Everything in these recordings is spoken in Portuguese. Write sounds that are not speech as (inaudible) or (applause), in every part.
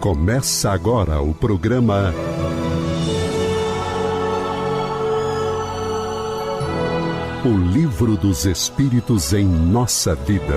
Começa agora o programa O Livro dos Espíritos em Nossa Vida.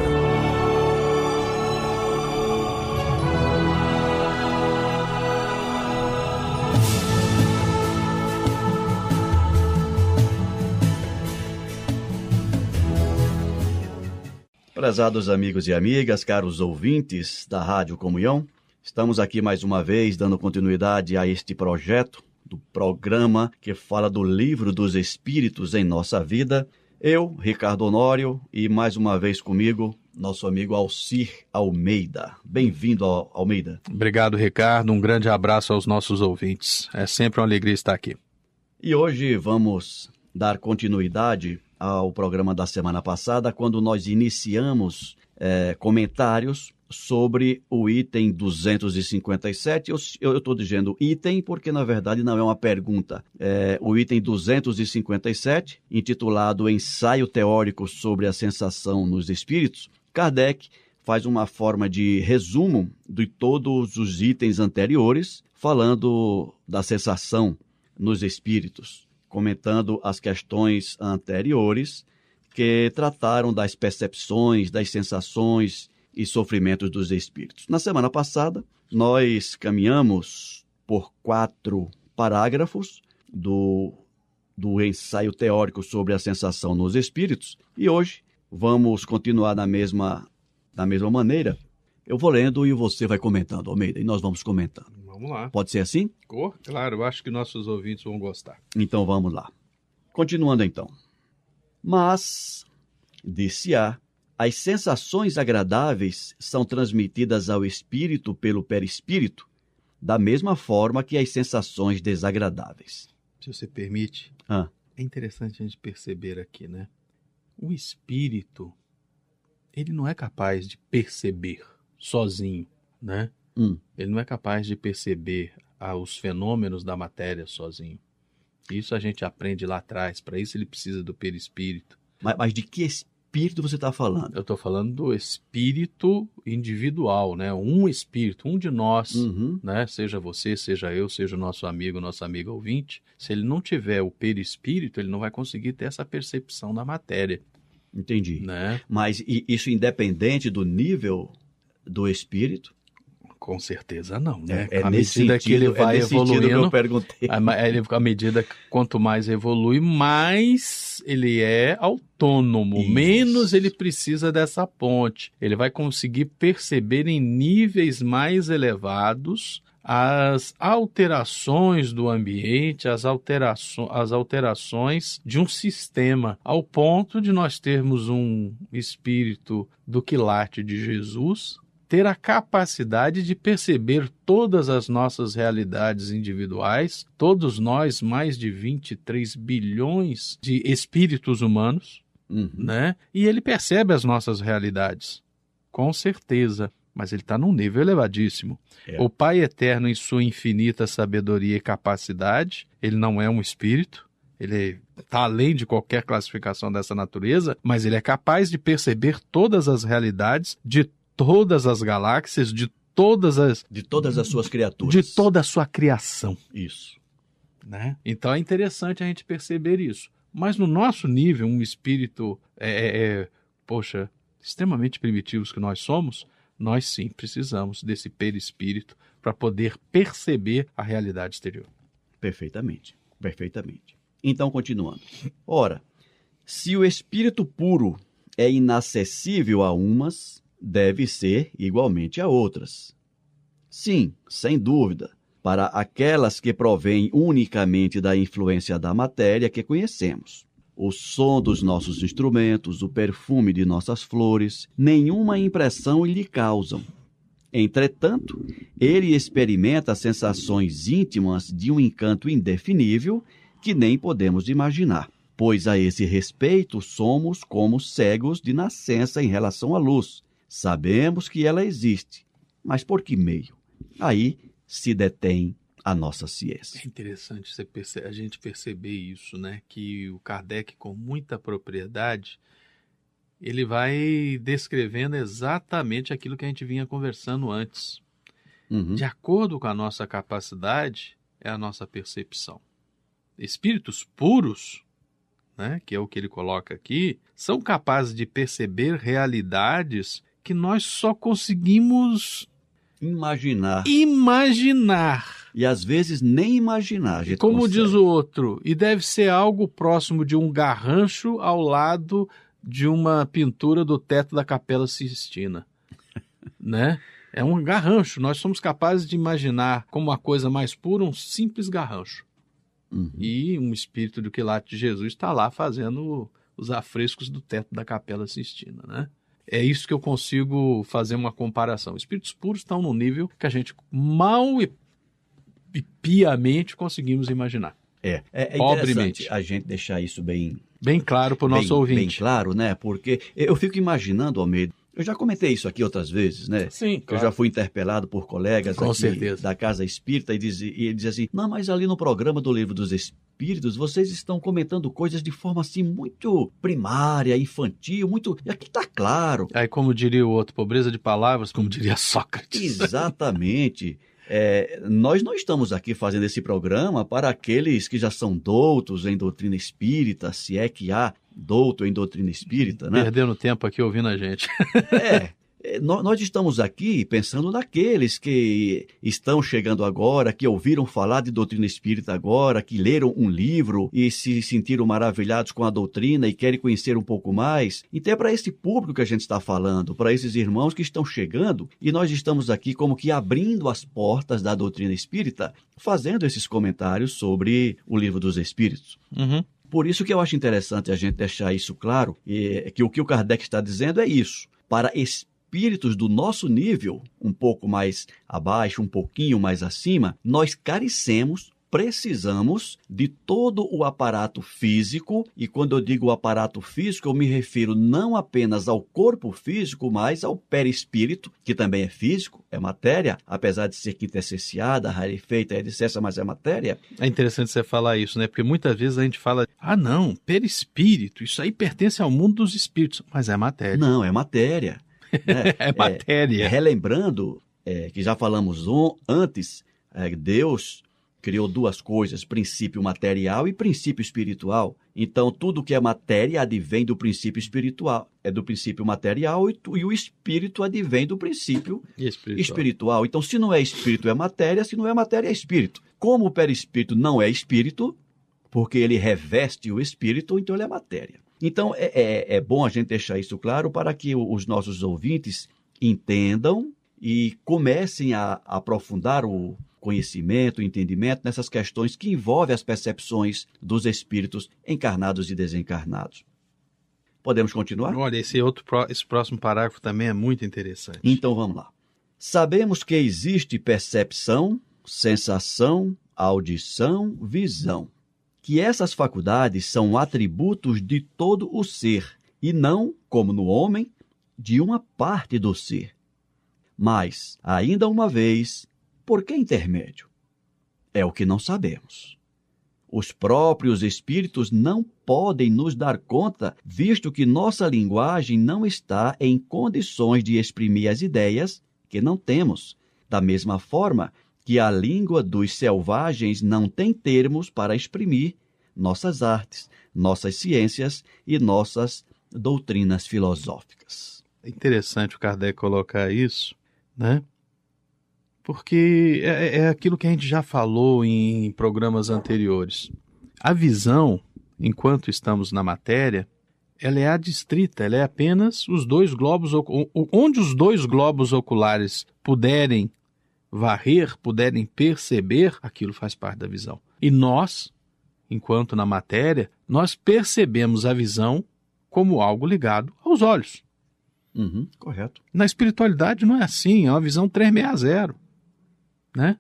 Prezados amigos e amigas, caros ouvintes da Rádio Comunhão, estamos aqui mais uma vez dando continuidade a este projeto do programa que fala do livro dos Espíritos em nossa vida. Eu, Ricardo Honório, e mais uma vez comigo, nosso amigo Alcir Almeida. Bem-vindo, Almeida. Obrigado, Ricardo. Um grande abraço aos nossos ouvintes. É sempre uma alegria estar aqui. E hoje vamos dar continuidade ao programa da semana passada, quando nós iniciamos é, comentários sobre o item 257. Eu estou dizendo item porque, na verdade, não é uma pergunta. É, o item 257, intitulado Ensaio Teórico sobre a Sensação nos Espíritos, Kardec faz uma forma de resumo de todos os itens anteriores, falando da sensação nos espíritos comentando as questões anteriores que trataram das percepções, das sensações e sofrimentos dos espíritos. Na semana passada, nós caminhamos por quatro parágrafos do, do ensaio teórico sobre a sensação nos espíritos e hoje vamos continuar na mesma, da mesma maneira. Eu vou lendo e você vai comentando, Almeida, e nós vamos comentando. Vamos lá. Pode ser assim? Claro, eu acho que nossos ouvintes vão gostar. Então vamos lá. Continuando então. Mas, disse-a, as sensações agradáveis são transmitidas ao espírito pelo perispírito, da mesma forma que as sensações desagradáveis. Se você permite, ah. é interessante a gente perceber aqui, né? O espírito, ele não é capaz de perceber sozinho, né? Hum. Ele não é capaz de perceber ah, os fenômenos da matéria sozinho. Isso a gente aprende lá atrás. Para isso ele precisa do perispírito. Mas, mas de que espírito você está falando? Eu estou falando do espírito individual, né? Um espírito, um de nós, uhum. né? Seja você, seja eu, seja o nosso amigo, nossa amiga ouvinte. Se ele não tiver o perispírito, ele não vai conseguir ter essa percepção da matéria. Entendi. Né? Mas isso independente do nível do espírito? Com certeza não, né? É, é à medida sentido, que ele vai é evoluindo, eu perguntei. à medida que quanto mais evolui, mais ele é autônomo, Isso. menos ele precisa dessa ponte. Ele vai conseguir perceber em níveis mais elevados as alterações do ambiente, as, alteraço as alterações de um sistema, ao ponto de nós termos um espírito do quilate de Jesus, ter a capacidade de perceber todas as nossas realidades individuais, todos nós, mais de 23 bilhões de espíritos humanos, Uhum. né? E ele percebe as nossas realidades, com certeza. Mas ele está num nível elevadíssimo. É. O Pai Eterno, em sua infinita sabedoria e capacidade, ele não é um espírito, ele está além de qualquer classificação dessa natureza, mas ele é capaz de perceber todas as realidades de todas as galáxias, de todas as. De todas as suas criaturas. de toda a sua criação. Isso. Né? Então é interessante a gente perceber isso. Mas no nosso nível, um espírito, é, é, é, poxa, extremamente primitivos que nós somos, nós sim precisamos desse perispírito para poder perceber a realidade exterior. Perfeitamente. Perfeitamente. Então, continuando. Ora, se o espírito puro é inacessível a umas, deve ser igualmente a outras. Sim, sem dúvida, para aquelas que provêm unicamente da influência da matéria que conhecemos. O som dos nossos instrumentos, o perfume de nossas flores, nenhuma impressão lhe causam. Entretanto, ele experimenta sensações íntimas de um encanto indefinível que nem podemos imaginar, pois a esse respeito somos como cegos de nascença em relação à luz. Sabemos que ela existe, mas por que meio? Aí se detém a nossa ciência. É interessante a gente perceber isso, né? Que o Kardec, com muita propriedade, ele vai descrevendo exatamente aquilo que a gente vinha conversando antes. Uhum. De acordo com a nossa capacidade, é a nossa percepção. Espíritos puros, né, que é o que ele coloca aqui, são capazes de perceber realidades que nós só conseguimos Imaginar. imaginar. E às vezes nem imaginar. Como consegue. diz o outro, e deve ser algo próximo de um garrancho ao lado de uma pintura do teto da Capela Sistina, (laughs) né? É um garrancho. Nós somos capazes de imaginar como uma coisa mais pura um simples garrancho. Uhum. E um espírito do quilate de Jesus está lá fazendo os afrescos do teto da Capela Sistina, né? É isso que eu consigo fazer uma comparação. Espíritos puros estão num nível que a gente mal e, e piamente conseguimos imaginar. É, é, é interessante a gente deixar isso bem, Bem claro para o nosso bem, ouvinte. bem claro, né? Porque eu fico imaginando, Almeida, eu já comentei isso aqui outras vezes, né? Sim, Eu já fui interpelado por colegas da Casa Espírita e, diz, e ele dizia assim: não, mas ali no programa do Livro dos Espíritos, vocês estão comentando coisas de forma assim muito primária, infantil, muito. E aqui tá claro. Aí, como diria o outro, pobreza de palavras, como diria Sócrates. Exatamente. É, nós não estamos aqui fazendo esse programa para aqueles que já são doutos em doutrina espírita, se é que há douto em doutrina espírita, né? Perdendo tempo aqui ouvindo a gente. É, nós estamos aqui pensando naqueles que estão chegando agora, que ouviram falar de doutrina espírita agora, que leram um livro e se sentiram maravilhados com a doutrina e querem conhecer um pouco mais. Então é para esse público que a gente está falando, para esses irmãos que estão chegando e nós estamos aqui como que abrindo as portas da doutrina espírita, fazendo esses comentários sobre o livro dos Espíritos. Uhum. Por isso que eu acho interessante a gente deixar isso claro, e que o que o Kardec está dizendo é isso. Para espíritos do nosso nível, um pouco mais abaixo, um pouquinho mais acima, nós carecemos, precisamos de todo o aparato físico, e quando eu digo aparato físico, eu me refiro não apenas ao corpo físico, mas ao perispírito, que também é físico, é matéria, apesar de ser quintessenciada, rarefeita, etc., mas é matéria. É interessante você falar isso, né? Porque muitas vezes a gente fala, ah, não, perispírito, isso aí pertence ao mundo dos espíritos. Mas é matéria. Não, é matéria. Né? (laughs) É matéria. Relembrando é, que já falamos on- antes, é, Deus criou duas coisas, princípio material e princípio espiritual. Então, tudo que é matéria advém do princípio espiritual, é do princípio material e, tu- e o espírito advém do princípio espiritual. espiritual. Então, se não é espírito, é matéria, se não é matéria, é espírito. Como o perispírito não é espírito, porque ele reveste o espírito, então ele é matéria. Então, é, é, é bom a gente deixar isso claro para que os nossos ouvintes entendam e comecem a aprofundar o conhecimento, o entendimento nessas questões que envolvem as percepções dos espíritos encarnados e desencarnados. Podemos continuar? Olha, esse outro, esse próximo parágrafo também é muito interessante. Então vamos lá. Sabemos que existe percepção, sensação, audição, visão. Que essas faculdades são atributos de todo o ser e não, como no homem, de uma parte do ser. Mas, ainda uma vez, por que intermédio? É o que não sabemos. Os próprios espíritos não podem nos dar conta, visto que nossa linguagem não está em condições de exprimir as ideias que não temos, da mesma forma que a língua dos selvagens não tem termos para exprimir nossas artes, nossas ciências e nossas doutrinas filosóficas. É interessante o Kardec colocar isso, né? Porque é, é aquilo que a gente já falou em programas anteriores. A visão, enquanto estamos na matéria, ela é adstrita, ela é apenas os dois globos, onde os dois globos oculares puderem varrer, puderem perceber, aquilo faz parte da visão. E nós, enquanto na matéria, nós percebemos a visão como algo ligado aos olhos. Uhum, correto. Na espiritualidade não é assim, é uma visão 360, né?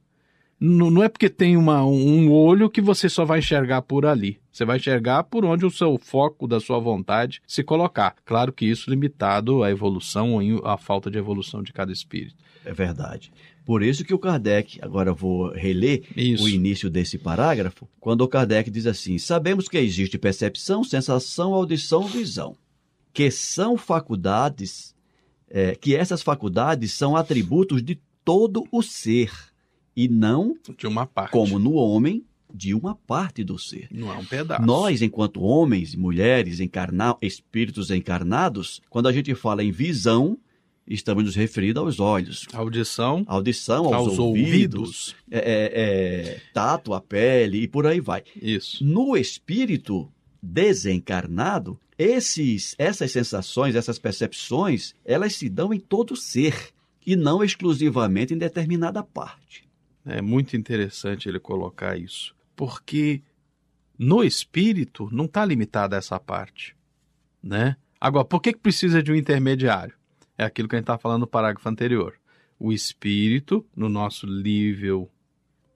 Não, não é porque tem uma, um olho que você só vai enxergar por ali. Você vai enxergar por onde o seu foco da sua vontade se colocar. Claro que isso limitado à evolução ou à falta de evolução de cada espírito. É verdade. Por isso que o Kardec, agora vou reler Isso. o início desse parágrafo, quando o Kardec diz assim: Sabemos que existe percepção, sensação, audição, visão, que são faculdades, é, que essas faculdades são atributos de todo o ser, e não, De uma parte. como no homem, de uma parte do ser. Não é um pedaço. Nós, enquanto homens e mulheres, encarna... espíritos encarnados, quando a gente fala em visão, estamos nos referindo aos olhos, Audição audição aos, aos ouvidos, ouvidos. é, é, é, tato, a pele e por aí vai. Isso. No espírito desencarnado, esses, essas sensações, essas percepções, elas se dão em todo ser e não exclusivamente em determinada parte. É muito interessante ele colocar isso. Porque no espírito não está limitada essa parte. Né? Agora, por que, que precisa de um intermediário? É aquilo que a gente estava falando no parágrafo anterior. O espírito, no nosso nível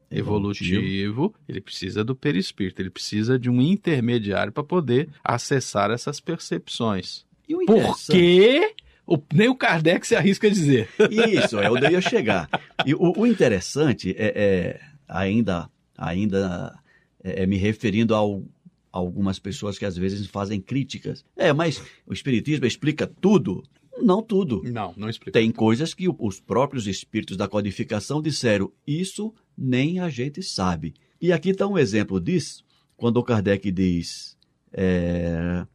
evolutivo, ele precisa do perispírito, ele precisa de um intermediário para poder acessar essas percepções. E o Por quê? O- nem o Kardec se arrisca a dizer. Isso, é onde eu ia chegar. E o, o interessante é, é, ainda, ainda é, é me referindo ao, a algumas pessoas que às vezes fazem críticas. É, mas o Espiritismo explica tudo? Não tudo. Não, não explica. Tem coisas que os próprios espíritos da codificação disseram, isso nem a gente sabe. E aqui está um exemplo disso, quando o Kardec diz, é,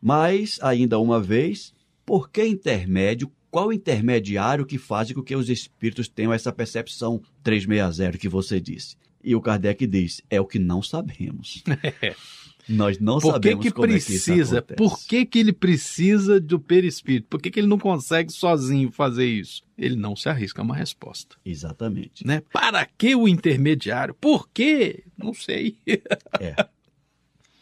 mas, ainda uma vez, por que intermédio, qual intermediário que faz com que os espíritos tenham essa percepção 360 que você disse? E o Kardec diz, é o que não sabemos. (laughs) (laughs) Nós não Por que, sabemos que como precisa? é que. Por que, que ele precisa do perispírito? Por que, que ele não consegue sozinho fazer isso? Ele não se arrisca a uma resposta. Exatamente. Né? Para que o intermediário? Por quê? Não sei.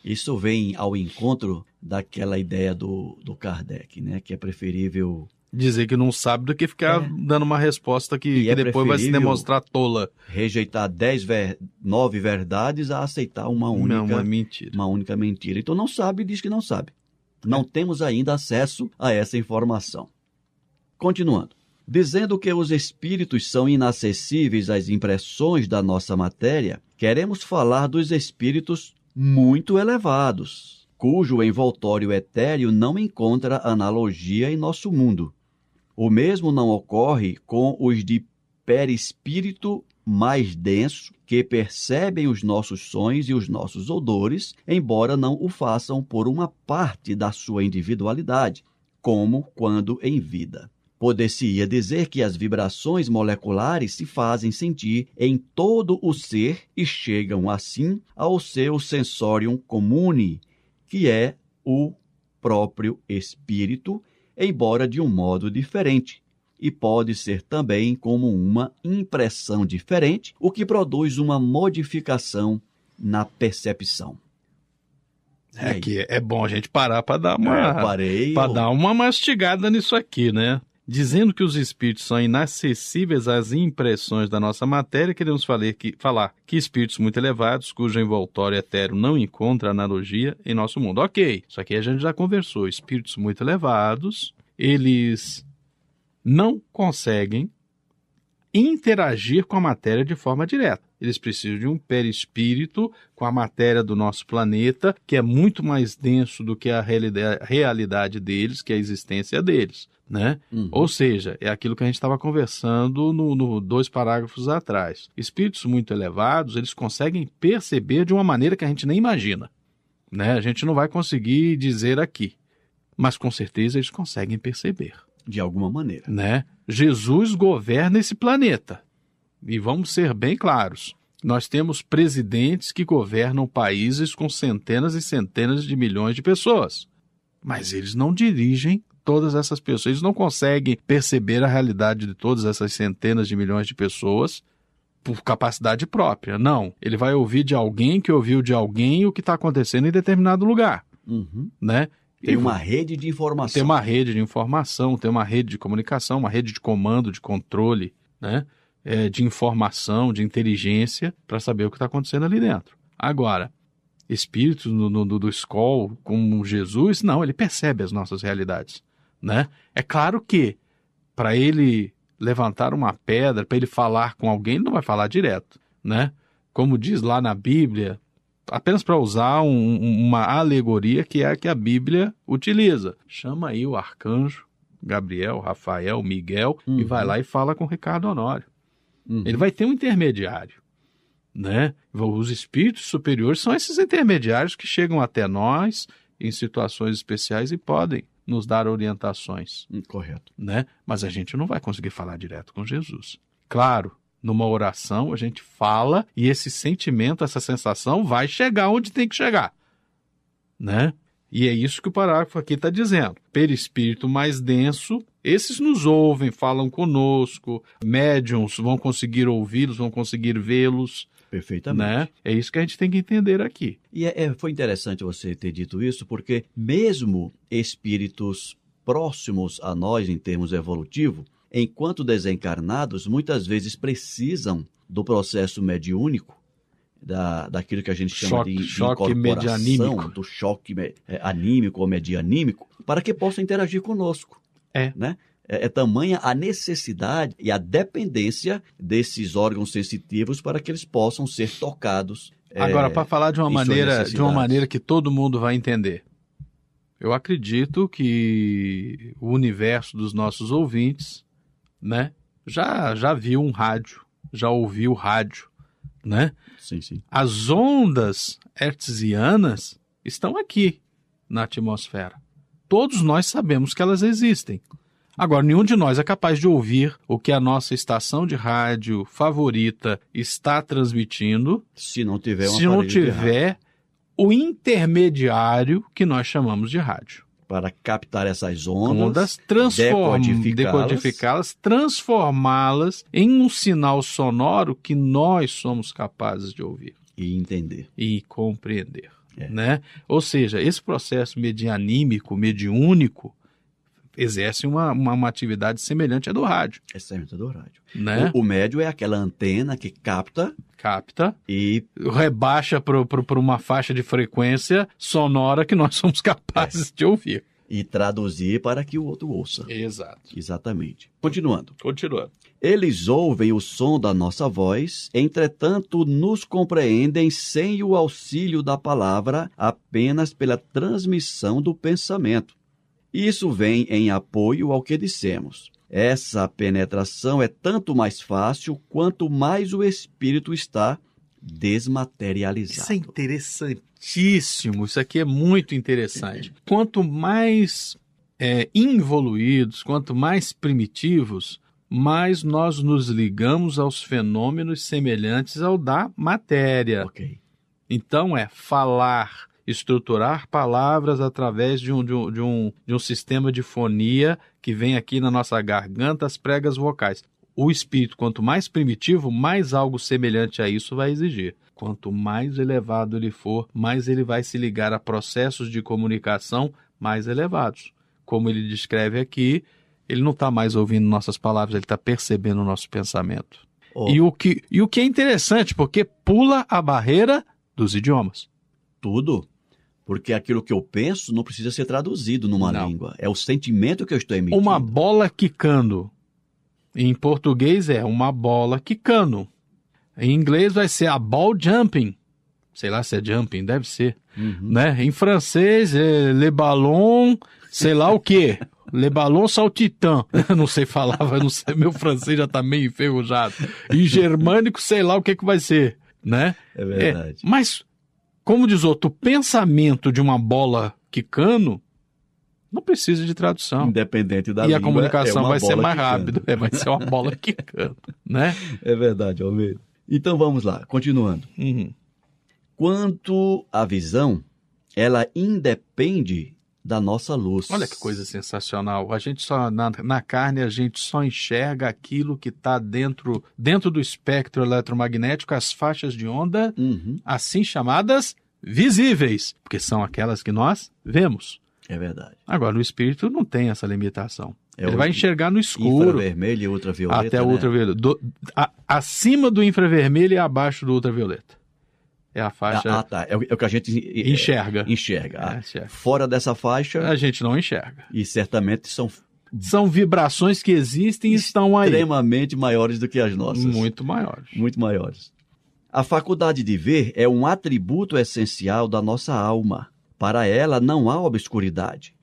Isso vem ao encontro daquela ideia do, do Kardec, né? Que é preferível Dizer que não sabe do que ficar É. dando uma resposta que, que é depois vai se demonstrar tola. rejeitar dez ver... nove verdades a aceitar uma única, Não, é mentira. uma única mentira. Então não sabe e diz que não sabe. Não temos ainda acesso a essa informação. Continuando. Dizendo que os espíritos são inacessíveis às impressões da nossa matéria, queremos falar dos espíritos muito elevados, cujo envoltório etéreo não encontra analogia em nosso mundo. O mesmo não ocorre com os de perispírito mais denso, que percebem os nossos sons e os nossos odores, embora não o façam por uma parte da sua individualidade, como quando em vida. Poder-se-ia dizer que as vibrações moleculares se fazem sentir em todo o ser e chegam assim ao seu sensorium comune, que é o próprio espírito, embora de um modo diferente, e pode ser também como uma impressão diferente, o que produz uma modificação na percepção. É que é bom a gente parar para dar É, uma, parei. para dar uma mastigada nisso aqui, né? Dizendo que os espíritos são inacessíveis às impressões da nossa matéria, queremos falar que, falar que espíritos muito elevados, cujo envoltório etéreo não encontra analogia em nosso mundo. Ok, isso aqui a gente já conversou. Espíritos muito elevados, eles não conseguem interagir com a matéria de forma direta. Eles precisam de um perispírito com a matéria do nosso planeta, que é muito mais denso do que a realida- realidade deles, que é a existência deles. Né? Uhum. Ou seja, é aquilo que a gente estava conversando no, no dois parágrafos atrás. Espíritos muito elevados, eles conseguem perceber de uma maneira que a gente nem imagina. Né? A gente não vai conseguir dizer aqui, mas com certeza eles conseguem perceber. De alguma maneira. Né? Jesus governa esse planeta. E vamos ser bem claros. Nós temos presidentes que governam países com centenas e centenas de milhões de pessoas. Mas eles não dirigem todas essas pessoas. Eles não conseguem perceber a realidade de todas essas centenas de milhões de pessoas por capacidade própria. Não. Ele vai ouvir de alguém que ouviu de alguém o que está acontecendo em determinado lugar. Uhum. Né? Tem uma rede de informação. tem uma rede de informação, tem uma rede de comunicação, uma rede de comando, de controle, né? É, de informação, de inteligência, para saber o que está acontecendo ali dentro. Agora, espíritos no, no, do escol, como Jesus, não, ele percebe as nossas realidades. Né? É claro que, para ele levantar uma pedra, para ele falar com alguém, ele não vai falar direto. Né? Como diz lá na Bíblia, apenas para usar um- um- uma alegoria que é a que a Bíblia utiliza. Chama aí o arcanjo, Gabriel, Rafael, Miguel, e Uhum. vai lá e fala com Ricardo Honório. Uhum. Ele vai ter um intermediário, né? Os espíritos superiores são esses intermediários que chegam até nós em situações especiais e podem nos dar orientações, Hum, Correto. né? Mas a gente não vai conseguir falar direto com Jesus. Claro, numa oração a gente fala e esse sentimento, essa sensação vai chegar onde tem que chegar, né? E é isso que o parágrafo aqui está dizendo. Perispírito mais denso, esses nos ouvem, falam conosco, médiums vão conseguir ouvi-los, vão conseguir vê-los, Perfeitamente. né? É isso que a gente tem que entender aqui. E é- é- foi interessante você ter dito isso, porque mesmo espíritos próximos a nós em termos evolutivos, enquanto desencarnados, muitas vezes precisam do processo mediúnico, da, daquilo que a gente chama Choque- de, choque medianímico. do choque é, anímico ou medianímico, para que possam interagir conosco. É. Né? É, é tamanha a necessidade e a dependência desses órgãos sensitivos para que eles possam ser tocados. é, Agora, para falar de uma maneira, de uma maneira que todo mundo vai entender. Eu acredito que o universo dos nossos ouvintes, né, já já viu um rádio, já ouviu rádio, né? Sim, sim. As ondas hertzianas estão aqui na atmosfera. Todos nós sabemos que elas existem. Agora, nenhum de nós é capaz de ouvir o que a nossa estação de rádio favorita está transmitindo Se não tiver um se não tiver o intermediário que nós chamamos de rádio. para captar essas ondas, Ondas, decodificá-las, transformá-las em um sinal sonoro que nós somos capazes de ouvir e entender. e compreender. É. Né? Ou seja, esse processo medianímico, mediúnico, exerce uma, uma, uma atividade semelhante à do rádio. É a do rádio. Né? O, o médio é aquela antena que capta Capta, e rebaixa para uma faixa de frequência sonora que nós (laughs) somos capazes de ouvir. e traduzir para que o outro ouça. Exato. Exatamente. Continuando. Continuando. Eles ouvem o som da nossa voz, entretanto nos compreendem sem o auxílio da palavra, apenas pela transmissão do pensamento. Isso vem em apoio ao que dissemos. Essa penetração é tanto mais fácil quanto mais o espírito está desmaterializado. Isso é interessantíssimo. Isso aqui é muito interessante. (clears throat) Quanto mais é, involuídos, quanto mais primitivos, mais nós nos ligamos aos fenômenos semelhantes ao da matéria. Ok. Então é falar, estruturar palavras através de um, de, um, de, um, de um sistema de fonia que vem aqui na nossa garganta, as pregas vocais. O espírito, quanto mais primitivo, mais algo semelhante a isso vai exigir. Quanto mais elevado ele for, mais ele vai se ligar a processos de comunicação mais elevados. Como ele descreve aqui, ele não está mais ouvindo nossas palavras, ele está percebendo o nosso pensamento. Oh, E, o que, e o que é interessante, porque pula a barreira dos idiomas. Tudo. Porque aquilo que eu penso não precisa ser traduzido numa Não. língua. É o sentimento que eu estou emitindo. Uma bola quicando. Em português é uma bola quicando. Em inglês vai ser a ball jumping. Sei lá se é jumping, deve ser. Uhum. Né? Em francês é le ballon, sei lá o quê. (laughs) Le ballon saltitan. (laughs) Não sei falar, eu não sei, meu francês já tá meio enferrujado. Em germânico, sei lá o que que vai ser, né? É verdade. É, mas, como diz outro, o pensamento de uma bola quicando não precisa de tradução. Independente da e a língua, comunicação é uma vai ser mais rápido. É, vai ser uma bola (laughs) quicando, né? É verdade, Almeida. Então vamos lá, continuando. Uhum. Quanto à visão, ela independe da nossa luz. Olha que coisa sensacional. A gente só na, na carne a gente só enxerga aquilo que está dentro dentro do espectro eletromagnético, as faixas de onda Uhum, assim chamadas visíveis, porque são aquelas que nós vemos. é verdade. Agora, o espírito não tem essa limitação. É Ele vai enxergar no escuro. Infravermelho e ultravioleta. até o né? ultravioleta. Do- a- acima do infravermelho e abaixo do ultravioleta. É a faixa Ah, tá. É o, é o que a gente é, enxerga. enxerga. É, Ah, enxerga. Fora dessa faixa, A gente não enxerga. e certamente são São vibrações que existem e estão aí. extremamente maiores do que as nossas. Muito maiores. muito maiores. A faculdade de ver é um atributo essencial da nossa alma. Para ela não há obscuridade.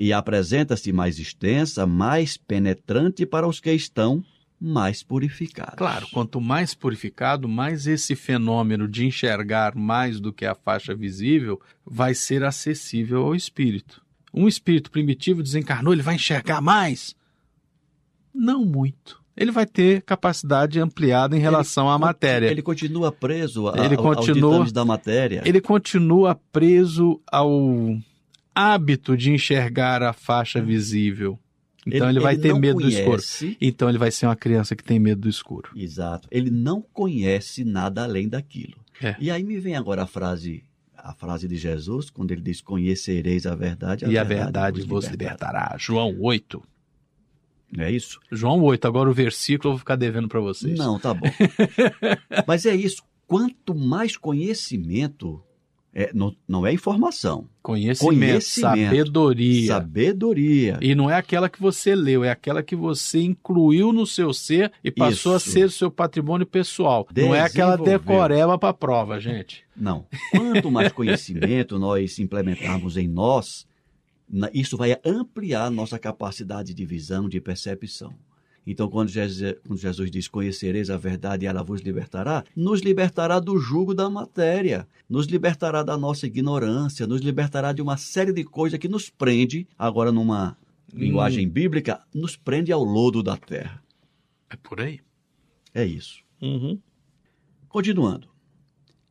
e apresenta-se mais extensa, mais penetrante para os que estão mais purificados. Claro, quanto mais purificado, mais esse fenômeno de enxergar mais do que a faixa visível vai ser acessível ao espírito. Um espírito primitivo desencarnou, ele vai enxergar mais? Não muito. Ele vai ter capacidade ampliada em relação ele, à matéria. Ele continua preso a, ele continua, aos da matéria. Ele continua preso ao hábito de enxergar a faixa visível. Então ele, ele vai ter medo conhece... do escuro. Então ele vai ser uma criança que tem medo do escuro. Exato. Ele não conhece nada além daquilo. É. E aí me vem agora a frase a frase de Jesus, quando ele diz: Conhecereis a verdade, a e verdade a verdade vos libertará. libertará. João 8. Não é isso? João 8. Agora o versículo eu vou ficar devendo para vocês. Não, tá bom. (laughs) Mas é isso. Quanto mais conhecimento é, não, não é informação. Conhecimento, Conhecimento, sabedoria. Sabedoria. E não é aquela que você leu, é aquela que você incluiu no seu ser e passou Isso. a ser o seu patrimônio pessoal. Não é aquela decoreba para prova, gente. Não. Quanto mais conhecimento nós implementarmos em nós, isso vai ampliar nossa capacidade de visão, de percepção. Então, quando Jesus, quando Jesus diz: Conhecereis a verdade e ela vos libertará, nos libertará do jugo da matéria, nos libertará da nossa ignorância, nos libertará de uma série de coisas que nos prende, agora numa hum. linguagem bíblica, nos prende ao lodo da terra. É por aí. É isso. Uhum. Continuando.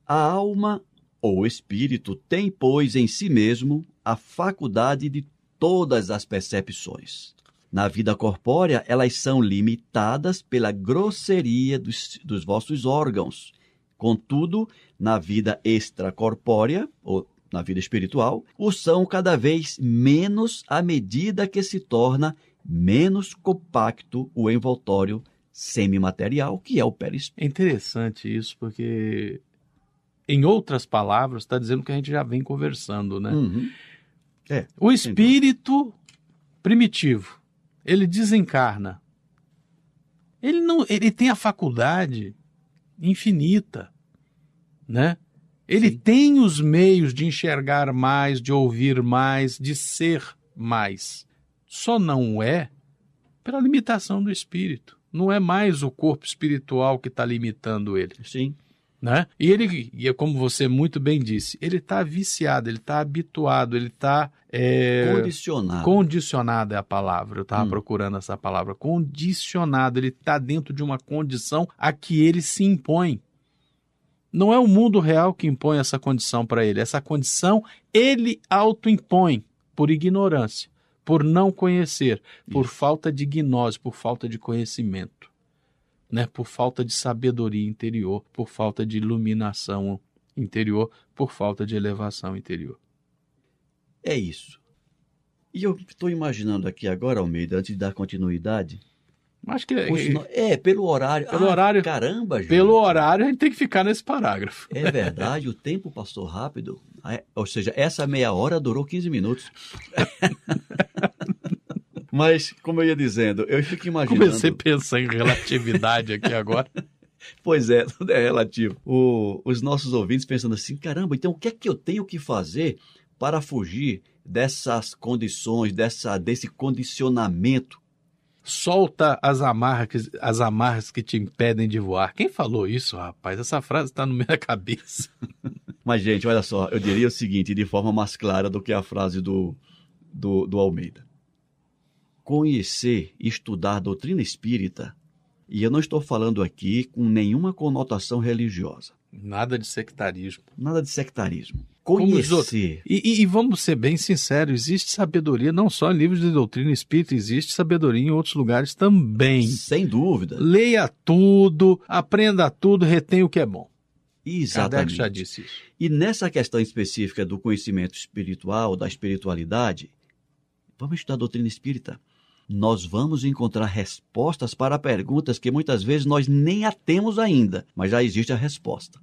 A alma ou espírito tem, pois, em si mesmo a faculdade de todas as percepções. Na vida corpórea, elas são limitadas pela grosseria dos, dos vossos órgãos. Contudo, na vida extracorpórea, ou na vida espiritual, o são cada vez menos à medida que se torna menos compacto o envoltório semimaterial, que é o perispírito. É interessante isso, porque, em outras palavras, está dizendo que a gente já vem conversando, né? Uhum. É, o espírito primitivo, ele desencarna. Ele não, ele tem a faculdade infinita, né? Ele Sim. tem os meios de enxergar mais, de ouvir mais, de ser mais. Só não é pela limitação do espírito. Não é mais o corpo espiritual que está limitando ele. Sim. Né? E ele, e é como você muito bem disse, ele está viciado, ele está habituado, ele está é, condicionado. Condicionado é a palavra. Eu estava hum. procurando essa palavra. Condicionado. Ele está dentro de uma condição a que ele se impõe. Não é o mundo real que impõe essa condição para ele. Essa condição ele auto-impõe por ignorância, por não conhecer, por Isso. falta de gnose, por falta de conhecimento né, por falta de sabedoria interior, por falta de iluminação interior, por falta de elevação interior. É isso. E eu estou imaginando aqui agora, Almeida, antes de dar continuidade. Acho que é, é pelo horário. Pelo ah, horário. Caramba, gente. Pelo horário a gente tem que ficar nesse parágrafo. É verdade, o tempo passou rápido. É, ou seja, essa meia hora durou 15 minutos. (laughs) Mas, como eu ia dizendo, eu fico imaginando. Comecei a pensar em relatividade aqui agora. (laughs) Pois é, tudo é relativo. O, os nossos ouvintes pensando assim: caramba, então o que é que eu tenho que fazer para fugir dessas condições, dessa, desse condicionamento? Solta as amarras, as amarras que te impedem de voar. Quem falou isso, rapaz? Essa frase está no meio da cabeça. (laughs) Mas, gente, olha só, eu diria o seguinte, de forma mais clara do que a frase do, do, do Almeida conhecer e estudar doutrina espírita, e eu não estou falando aqui com nenhuma conotação religiosa. Nada de sectarismo. Nada de sectarismo. Conhecer. E, e, vamos ser bem sinceros, existe sabedoria não só em livros de doutrina espírita, existe sabedoria em outros lugares também. Sem dúvida. Leia tudo, aprenda tudo, retenha o que é bom. Exatamente. Kardec já disse isso. E nessa questão específica do conhecimento espiritual, da espiritualidade, vamos estudar doutrina espírita nós vamos encontrar respostas para perguntas que muitas vezes nós nem a temos ainda, mas já existe a resposta.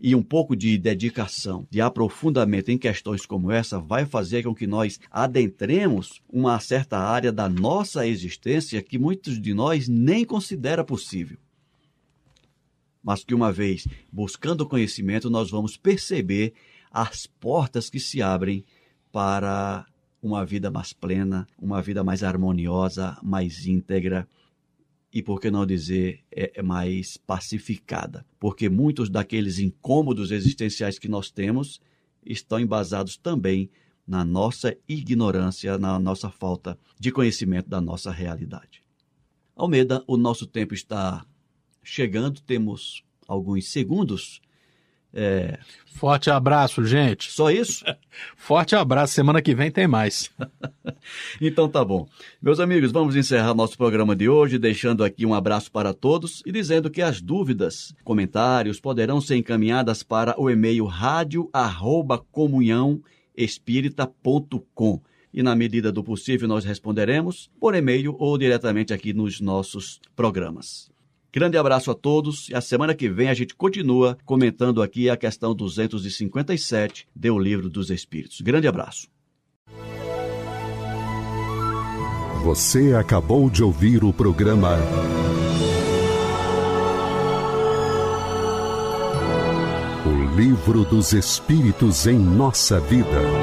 E um pouco de dedicação, de aprofundamento em questões como essa vai fazer com que nós adentremos uma certa área da nossa existência que muitos de nós nem considera possível. Mas que uma vez buscando conhecimento, nós vamos perceber as portas que se abrem para uma vida mais plena, uma vida mais harmoniosa, mais íntegra e, por que não dizer, é, é mais pacificada. Porque muitos daqueles incômodos existenciais que nós temos estão embasados também na nossa ignorância, na nossa falta de conhecimento da nossa realidade. Almeida, o nosso tempo está chegando, temos alguns segundos é... Forte abraço, gente. Só isso? (laughs) Forte abraço. Semana que vem tem mais. (laughs) então tá bom. Meus amigos, vamos encerrar nosso programa de hoje, deixando aqui um abraço para todos e dizendo que as dúvidas, comentários poderão ser encaminhadas para o e-mail rádio@comunhãoespírita.com e na medida do possível nós responderemos por e-mail ou diretamente aqui nos nossos programas. Grande abraço a todos e a semana que vem a gente continua comentando aqui a questão 257 do Livro dos Espíritos. Grande abraço. Você acabou de ouvir o programa O Livro dos Espíritos em Nossa Vida.